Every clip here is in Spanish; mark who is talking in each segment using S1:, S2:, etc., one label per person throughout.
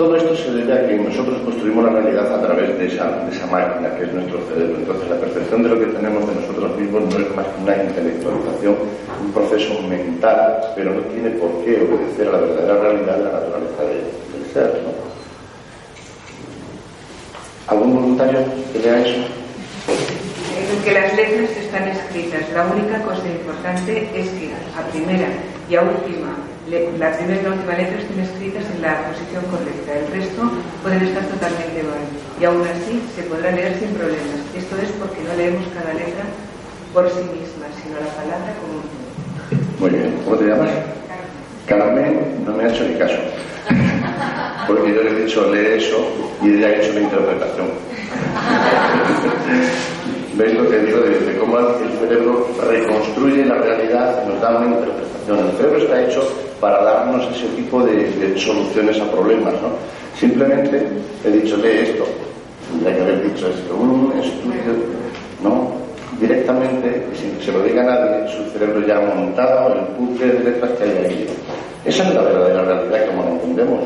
S1: Todo esto se debe a que nosotros construimos la realidad a través de esa, de máquina que es nuestro cerebro. Entonces, la percepción de lo que tenemos de nosotros mismos no es más que una intelectualización, un proceso mental, pero no tiene por qué obedecer a la verdadera realidad de la naturaleza del ser. ¿no? ¿Algún voluntario que lea eso?
S2: que las letras están escritas. La única cosa importante es que a primera y a última la primera y la última letra estén escritas en la correcta. El resto pueden estar totalmente mal. Y aún así se podrá leer sin problemas. Esto es porque no leemos cada letra por sí misma, sino la palabra como un
S1: Muy bien. ¿Cómo te llamas? Carmen no me ha hecho ni caso. Porque yo le he dicho lee eso y ella ha hecho una interpretación. ¿Veis lo que digo de, cómo el cerebro reconstruye la realidad y nos da una interpretación? El cerebro está hecho para darnos ese tipo de, soluciones a problemas, ¿no? Simplemente he dicho, lee esto, tendría que haber dicho esto, un estudio, ¿no? Directamente, sin que se lo diga nadie, su cerebro ya ha montado el puzzle de letras que hay ahí. Esa es la verdadera realidad como la entendemos,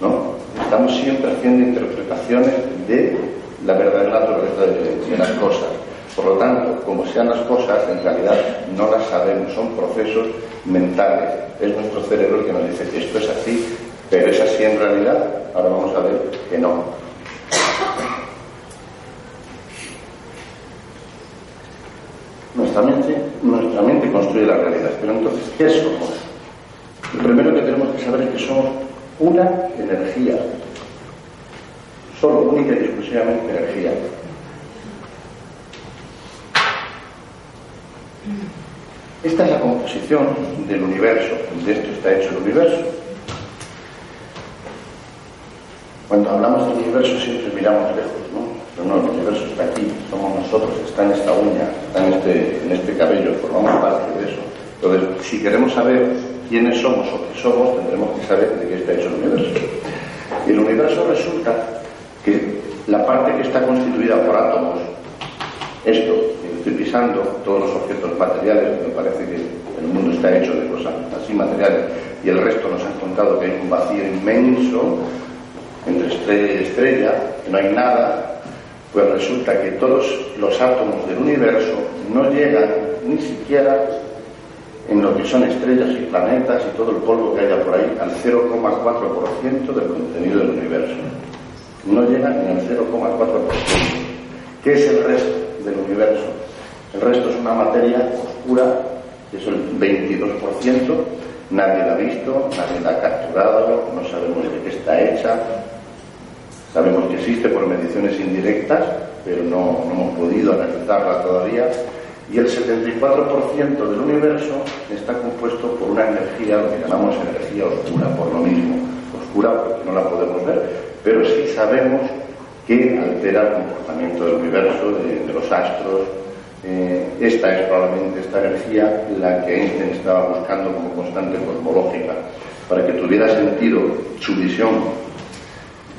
S1: ¿no? Estamos siempre haciendo interpretaciones de la verdadera naturaleza de, las cosas. Por lo tanto, como sean las cosas, en realidad no las sabemos, son procesos mentales. Es nuestro cerebro el que nos dice esto es así, pero es así en realidad. Ahora vamos a ver que no. Nuestra mente, nuestra mente construye la realidad, pero entonces, ¿qué somos? Lo primero que tenemos que saber es que somos una energía, solo, única y exclusivamente energía. Esta es la composición del universo, de esto está hecho el universo. Cuando hablamos del universo siempre miramos lejos, ¿no? Pero no, el universo está aquí, somos nosotros, está en esta uña, está en este, en este cabello, formamos parte de eso. Entonces, si queremos saber quiénes somos o qué somos, tendremos que saber de qué está hecho el universo. Y el universo resulta que la parte que está constituida por átomos, esto, estoy pisando todos los objetos materiales, me parece que el mundo está hecho de cosas así materiales, y el resto nos han contado que hay un vacío inmenso entre estrella y estrella, que no hay nada, pues resulta que todos los átomos del universo no llegan ni siquiera en lo que son estrellas y planetas y todo el polvo que haya por ahí al 0,4% del contenido del universo no llega ni al 0,4%. ¿Qué es el resto del universo? El resto es una materia oscura, que es el 22%, nadie la ha visto, nadie la ha capturado, no sabemos de qué está hecha, sabemos que existe por mediciones indirectas, pero no, no hemos podido analizarla todavía, y el 74% del universo está compuesto por una energía, lo que llamamos energía oscura, por lo mismo, oscura porque no la podemos ver, pero sí sabemos que altera el comportamiento del universo, de, los astros. Eh, esta es probablemente esta energía la que Einstein estaba buscando como constante cosmológica, para que tuviera sentido su visión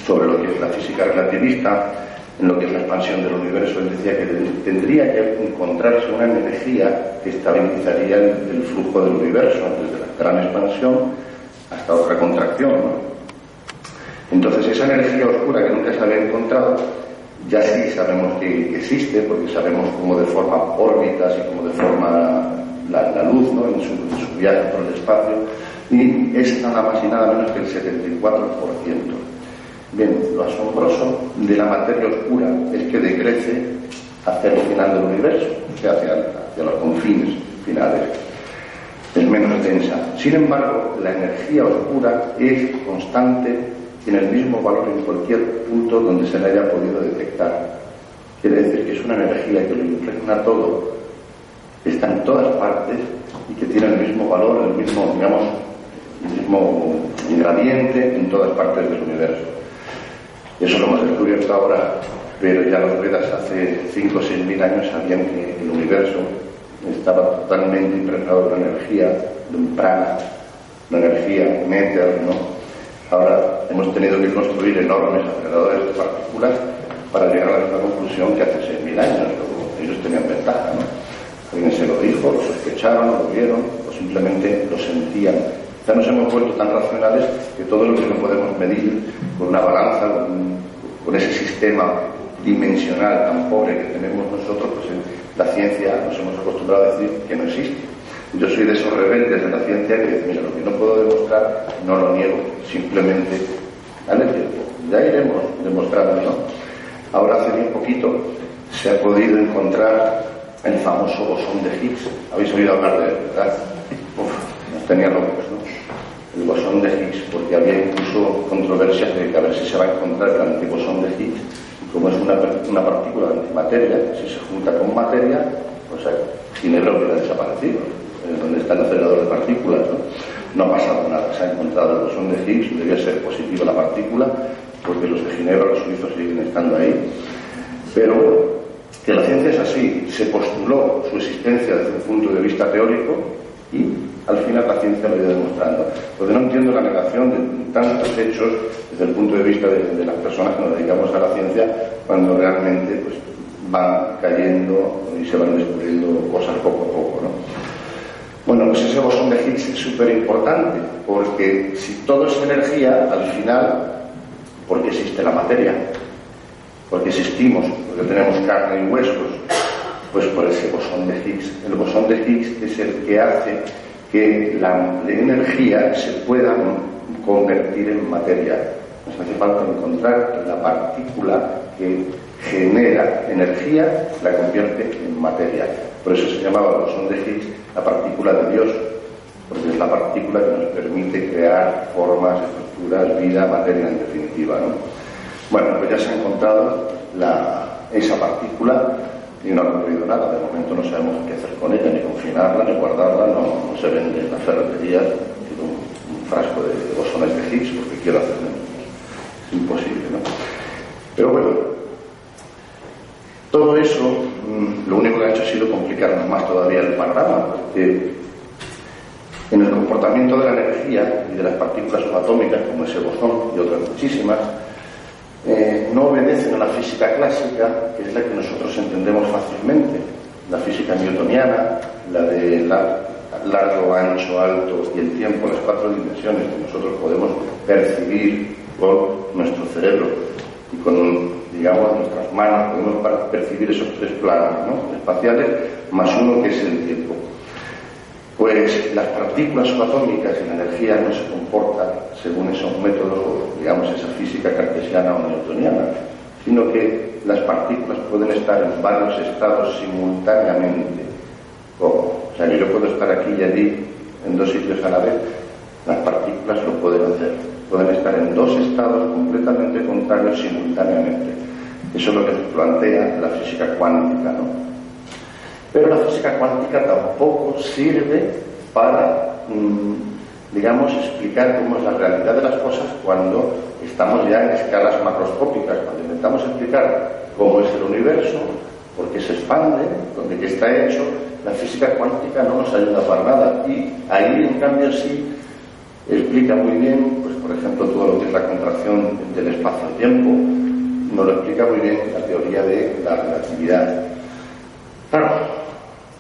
S1: sobre lo que es la física relativista, en lo que es la expansión del universo. Él decía que tendría que encontrarse una energía que estabilizaría el, flujo del universo, desde la gran expansión hasta otra contracción. Entonces esa energía oscura que nunca se había encontrado, ya sí sabemos que, existe, porque sabemos cómo deforma órbitas y cómo deforma la, luz en, su, viaje por el espacio, y es nada más y nada menos que el 74%. Bien, lo asombroso de la materia oscura es que decrece hacia el final del universo, o sea, hacia, hacia los confines finales. Es menos densa. Sin embargo, la energía oscura es constante tiene el mismo valor en cualquier punto donde se le haya podido detectar. Quiere decir que es una energía que lo impregna todo, está en todas partes y que tiene el mismo valor, el mismo, digamos, el mismo ingrediente en todas partes del universo. Eso lo hemos descubierto ahora, pero ya los Vedas hace 5 o 6 mil años sabían que el universo estaba totalmente impregnado de una energía, de un prana, una energía, un éter, ¿no? Ahora hemos tenido que construir enormes aceleradores de partículas para llegar a la misma conclusión que hace 6.000 años. Ellos tenían ventaja, ¿no? Alguien se lo dijo, lo sospecharon, lo vieron, o simplemente lo sentían. Ya nos hemos vuelto tan racionales que todo lo que no podemos medir con una balanza, con, ese sistema dimensional tan pobre que tenemos nosotros, pues la ciencia nos hemos acostumbrado a decir que no existe. Yo soy de esos rebeldes de la ciencia que dicen, mira, lo que no puedo demostrar no lo niego, simplemente dale tiempo, ya iremos demostrando, ¿no? Ahora hace bien poquito se ha podido encontrar el famoso bosón de Higgs. Habéis oído hablar de él, ¿verdad? Uf, nos tenía locos, ¿no? El bosón de Higgs, porque había incluso controversias de que a ver si se va a encontrar el antibosón de Higgs. Y como es una, una partícula de antimateria, si se junta con materia, pues Ginebra hubiera desaparecido. Donde está el acelerador de partículas, ¿no? No ha pasado nada, se ha encontrado el bosón de Higgs, debía ser positivo la partícula, porque los de Ginebra, los suizos, siguen estando ahí. Pero que la ciencia es así, se postuló su existencia desde un punto de vista teórico y al final la ciencia lo ha ido demostrando. Porque no entiendo la negación de tantos hechos desde el punto de vista de, las personas que nos dedicamos a la ciencia cuando realmente pues, van cayendo y se van descubriendo cosas poco a poco. ¿no? Bueno, pues ese bosón de Higgs es súper importante porque si todo es energía, al final porque existe la materia, porque existimos, porque tenemos carne y huesos, pues por ese bosón de Higgs. El bosón de Higgs es el que hace que la energía se pueda convertir en materia. Nos hace falta encontrar la partícula que genera energía, la convierte en materia. Por eso se llamaba bosón de Higgs la partícula de Dios, porque es la partícula que nos permite crear formas, estructuras, vida, materia en definitiva. ¿no? Bueno, pues ya se ha encontrado esa partícula y no ha ocurrido nada. De momento no sabemos qué hacer con ella, ni confinarla, ni guardarla, no, se vende en las ferreterías un, un, frasco de, bosones de Higgs porque quiero hacerlo. Es imposible, ¿no? Pero bueno, todo eso lo único que ha hecho ha sido complicarnos más todavía el panorama, porque en el comportamiento de la energía y de las partículas subatómicas, como ese bosón y otras muchísimas, eh, no obedecen a la física clásica, que es la que nosotros entendemos fácilmente, la física newtoniana, la de largo, ancho, alto y el tiempo, las cuatro dimensiones que nosotros podemos percibir con nuestro cerebro y con, digamos, nuestras manos, podemos percibir esos tres planos espaciales, más uno que es el tiempo. Pues las partículas subatómicas y la energía no se comportan según esos métodos, digamos, esa física cartesiana o newtoniana, sino que las partículas pueden estar en varios estados simultáneamente. O sea, yo puedo estar aquí y allí en dos sitios a la vez, las partículas lo pueden hacer. Pueden estar en dos estados completamente contrarios simultáneamente. Eso es lo que plantea la física cuántica, ¿no? Pero la física cuántica tampoco sirve para, mm, digamos, explicar cómo es la realidad de las cosas cuando estamos ya en escalas macroscópicas. Cuando intentamos explicar cómo es el universo, por qué se expande, de qué está hecho, la física cuántica no nos ayuda para nada. Y ahí, en cambio, sí explica muy bien, por ejemplo, todo lo que es la contracción del espacio-tiempo, nos lo explica muy bien la teoría de la relatividad. Claro,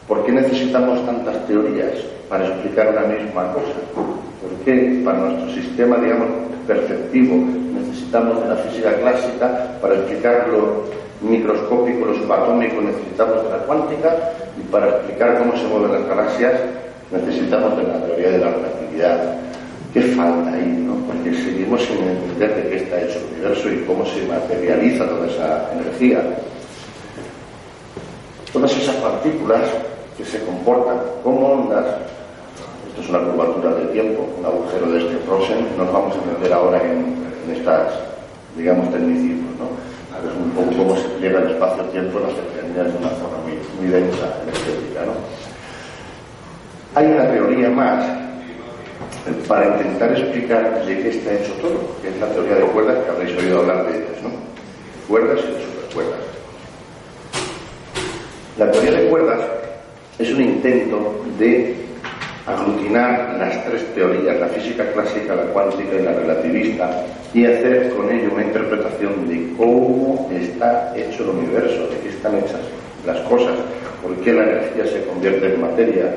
S1: ¿Por qué necesitamos tantas teorías para explicar una misma cosa? ¿Por qué para nuestro sistema, digamos, perceptivo necesitamos de la física clásica para explicar lo microscópico, lo subatómico necesitamos de la cuántica y para explicar cómo se mueven las galaxias necesitamos de la teoría de la relatividad? ¿Qué falta ahí? No? Porque seguimos sin entender de qué está hecho el universo y cómo se materializa toda esa energía. Todas esas partículas que se comportan como ondas, esto es una curvatura del tiempo, un agujero de este Rosen, nos vamos a meter ahora en, estas, digamos, tecnicismos, ¿no? Es un poco cómo se pliega el espacio-tiempo en las cercanías de una zona muy, muy densa energética, ¿no? Hay una teoría más para intentar explicar de qué está hecho todo, que es la teoría de cuerdas, que habréis oído hablar de ellas, ¿no? Cuerdas y supercuerdas. La teoría de cuerdas es un intento de aglutinar las tres teorías, la física clásica, la cuántica y la relativista, y hacer con ello una interpretación de cómo está hecho el universo, de qué están hechas las cosas, por qué la energía se convierte en materia.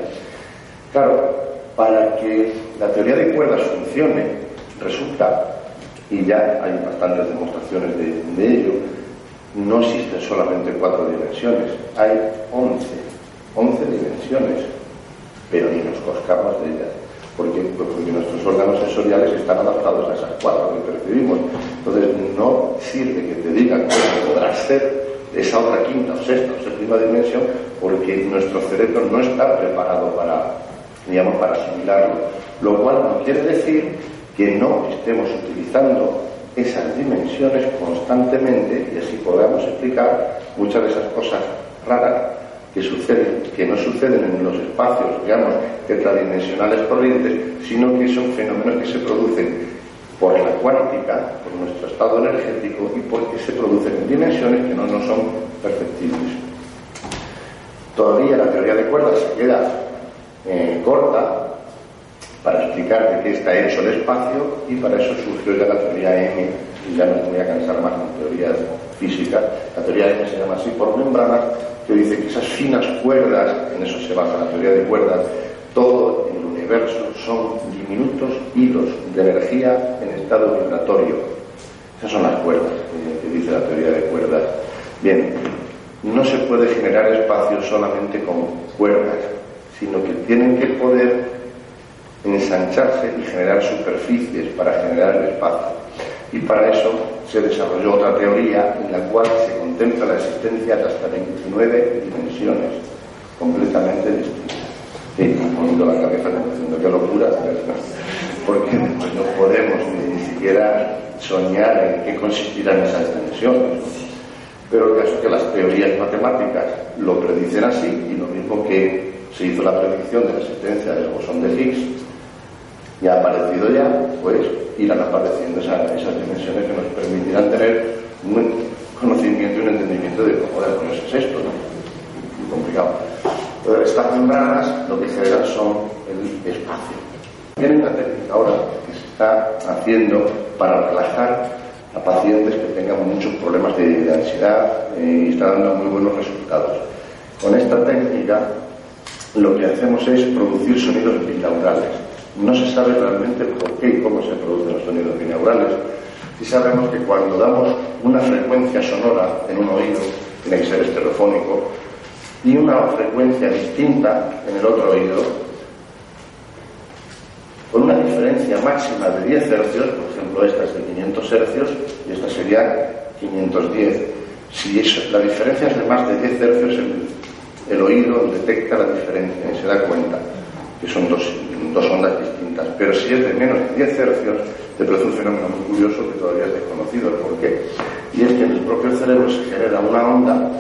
S1: Claro, para que la teoría de cuerdas funcione, resulta, y ya hay bastantes demostraciones de, ello, no existen solamente cuatro dimensiones, hay once, once dimensiones pero ni nos coscamos de ellas. Porque, porque nuestros órganos sensoriales están adaptados a esas cuatro que percibimos. Entonces, no sirve que te digan cómo podrás ser esa otra quinta o sexta o séptima dimensión, porque nuestro cerebro no está preparado para, digamos, para asimilarlo. Lo cual no quiere decir que no estemos utilizando esas dimensiones constantemente y así podamos explicar muchas de esas cosas raras que suceden, que no suceden en los espacios, digamos, tetradimensionales corrientes, sino que son fenómenos que se producen por la cuántica, por nuestro estado energético y porque se producen en dimensiones que no nos son perceptibles. Todavía la teoría de cuerdas se queda eh, corta para explicar de qué está hecho el espacio y para eso surgió ya la teoría M y ya no me voy a cansar más con teorías físicas. La teoría M se llama así por membranas que dice que esas finas cuerdas, en eso se basa la teoría de cuerdas, todo en el universo son diminutos hilos de energía en estado vibratorio. Esas son las cuerdas que dice la teoría de cuerdas. Bien, no se puede generar espacio solamente con cuerdas, sino que tienen que poder ensancharse y generar superficies para generar el espacio. Y para eso se desarrolló otra teoría en la cual se contempla la existencia de hasta 29 dimensiones completamente distintas. Y poniendo la cabeza diciendo qué locura, porque no podemos ni, siquiera soñar en qué consistirán esas dimensiones. Pero el caso es que las teorías matemáticas lo predicen así, y lo mismo que se hizo la predicción de la existencia del bosón de Higgs, ya ha aparecido ya, pues irán apareciendo esas, dimensiones que nos permitirán tener un conocimiento y un entendimiento de cómo demonios es esto, ¿no? Muy complicado. Estas membranas lo que generan son el espacio. Tienen una técnica ahora que se está haciendo para relajar a pacientes que tengan muchos problemas de, ansiedad eh, y está dando muy buenos resultados. Con esta técnica lo que hacemos es producir sonidos binaurales no se sabe realmente por qué y cómo se producen los sonidos binaurales. Sí sabemos que cuando damos una frecuencia sonora en un oído, tiene que ser estereofónico, y una frecuencia distinta en el otro oído, con una diferencia máxima de 10 hercios, por ejemplo esta es de 500 hercios y esta sería 510. Si la diferencia es de más de 10 hercios, el oído detecta la diferencia y se da cuenta que son dos, ondas distintas. Pero si es de menos de 10 hercios, te produce un fenómeno muy curioso que todavía es desconocido el por qué. Y es que en el propio cerebro se genera una onda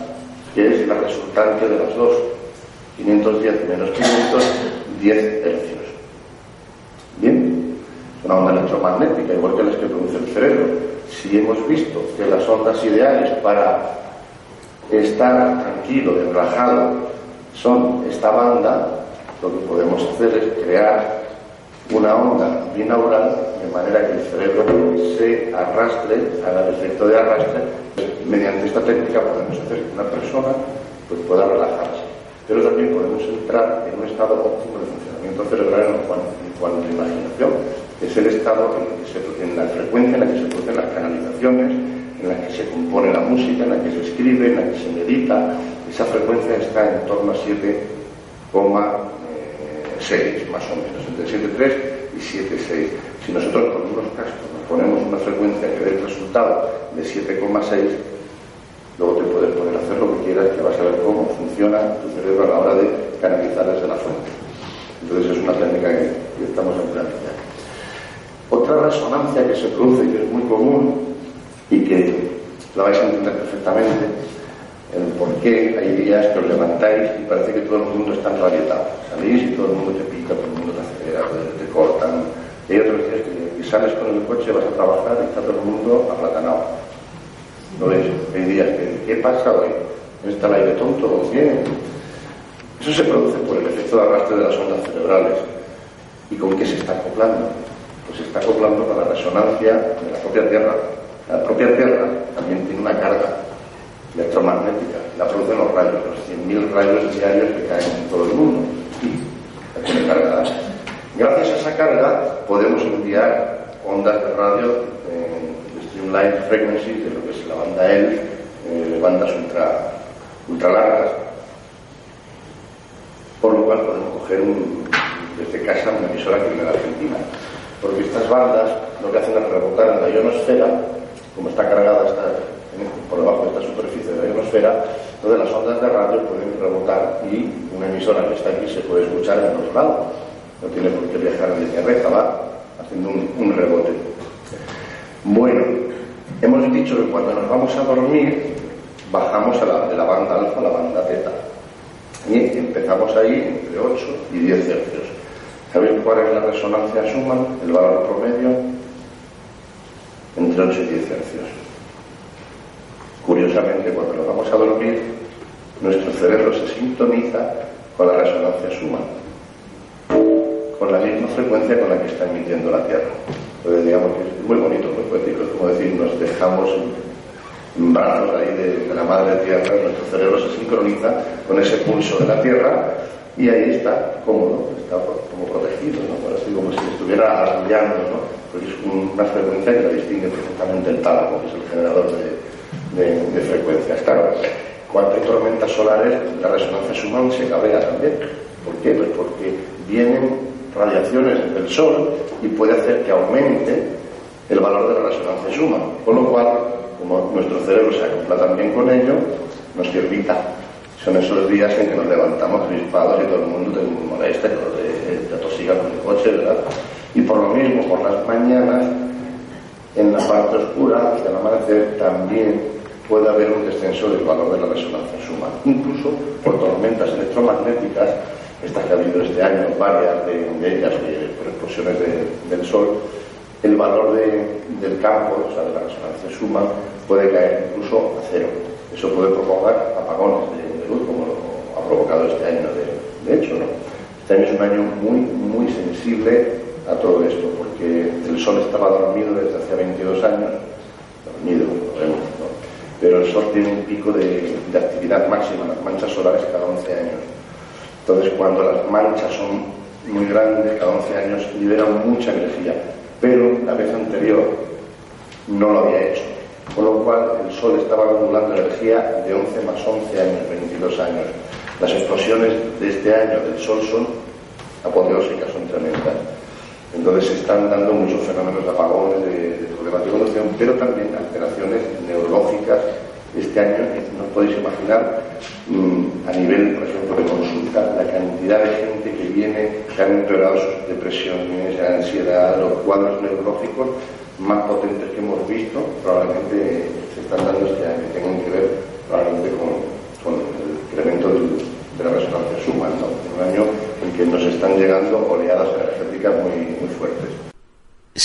S1: que es la resultante de las dos. 510 menos 500, 10 hercios. Bien, una onda electromagnética, igual que las que produce el cerebro. Si hemos visto que las ondas ideales para estar tranquilo relajado son esta banda, lo que podemos hacer es crear una onda binaural de manera que el cerebro se arrastre, haga el efecto de arrastre. Mediante esta técnica podemos hacer que una persona pues, pueda relajarse. Pero también podemos entrar en un estado óptimo de funcionamiento cerebral en cuanto, a imaginación. Es el estado en, en la frecuencia en la que se producen las canalizaciones, en la que se compone la música, en la que se escribe, en la que se medita. Esa frecuencia está en torno a 7, 6 más o menos, entre 7,3 y 7,6. Si nosotros con unos cascos nos ponemos una frecuencia que dé el resultado de 7,6, luego te puedes poder hacer lo que quieras que vas a ver cómo funciona tu cerebro a la hora de canalizar desde la fuente. Entonces es una técnica que, estamos empleando ya. Otra resonancia que se produce que es muy común y que la vais a entender perfectamente el por qué hay días que os levantáis y parece que todo el mundo está enrabietado. Salís y todo el mundo te pica, todo el mundo te acelera, te, cortan. Y hay otros días que, sales con el coche, vas a trabajar y está todo el mundo aplatanado. ¿No ves? Hay días que, ¿qué pasa hoy? ¿No está el aire tonto? ¿Bien? Eso se produce por el efecto de arrastre de las ondas cerebrales. ¿Y con qué se está acoplando? Pues se está acoplando con la resonancia de la propia Tierra. La propia Tierra también tiene una carga electromagnética, la producen los rayos, los 100.000 rayos diarios que caen en todo el mundo. Y tiene cargada. Gracias a esa carga podemos enviar ondas de radio en streamline frequencies de lo que es la banda L, eh, bandas ultra, largas, por lo cual podemos coger desde casa una emisora que viene de Argentina. Porque estas bandas lo que hacen es rebotar en la ionosfera, como está cargada está por debajo de esta superficie de la ionosfera, entonces las ondas de radio pueden rebotar y una emisora que está aquí se puede escuchar en otro lado. No tiene por qué viajar en línea recta, va haciendo un, rebote. Bueno, hemos dicho que cuando nos vamos a dormir, bajamos a la, de la banda alfa a la banda teta. Y empezamos ahí entre 8 y 10 hercios. ¿Sabéis cuál es la resonancia Schumann? El valor promedio entre 8 y 10 hercios. Curiosamente, cuando nos vamos a dormir, nuestro cerebro se sintoniza con la resonancia Schumann, con la misma frecuencia con la que está emitiendo la Tierra. Entonces, digamos que es muy bonito, muy poético, es como decir, nos dejamos brazos ahí de, la madre tierra, nuestro cerebro se sincroniza con ese pulso de la tierra y ahí está cómodo, está como protegido, ¿no? así como si estuviera arrullando, ¿no? Porque es una frecuencia que la distingue perfectamente el tálamo, que es el generador de, frecuencias. Claro, cuando hay tormentas solares, la resonancia Schumann se cabrea también. ¿Por qué? Pues porque vienen radiaciones del Sol y puede hacer que aumente el valor de la resonancia Schumann, con lo cual como nuestro cerebro se acopla también con ello, nos irrita. Son esos días en que nos levantamos crispados y todo el mundo te molesta, que te, atosiga con el coche, ¿verdad? Y por lo mismo, por las mañanas, en la parte oscura del amanecer, también puede haber un descenso del valor de la resonancia suma. Incluso por tormentas electromagnéticas, estas que ha habido este año, varias de, ellas, por explosiones del Sol, el valor del campo, o sea, de la resonancia suma, puede caer incluso a cero. Eso puede provocar apagones de, luz, como lo ha provocado este año, de, hecho. ¿no? Este año es un año muy, muy sensible a todo esto, porque el Sol estaba dormido desde hace 22 años, dormido, lo vemos, ¿no? pero el Sol tiene un pico de, de actividad máxima, las manchas solares cada 11 años. Entonces, cuando las manchas son muy grandes, cada 11 años liberan mucha energía pero la vez anterior no lo había hecho. Con lo cual el Sol estaba acumulando energía de 11 más 11 años, 22 años. Las explosiones de este año del Sol son apoteósicas, son tremendas. Entonces se están dando muchos fenómenos de apagones, de, problemas de conducción, pero también alteraciones neurológicas. Este año, no podéis imaginar, mm, a nivel, por ejemplo, de consulta, la cantidad de gente que viene, que han empeorado sus depresiones, ansiedad, los cuadros neurológicos más potentes que hemos visto, probablemente se están dando este año, que tengan que ver probablemente con, el incremento de la resonancia suma, ¿no? un año en que nos están llegando oleadas energéticas muy, muy fuertes.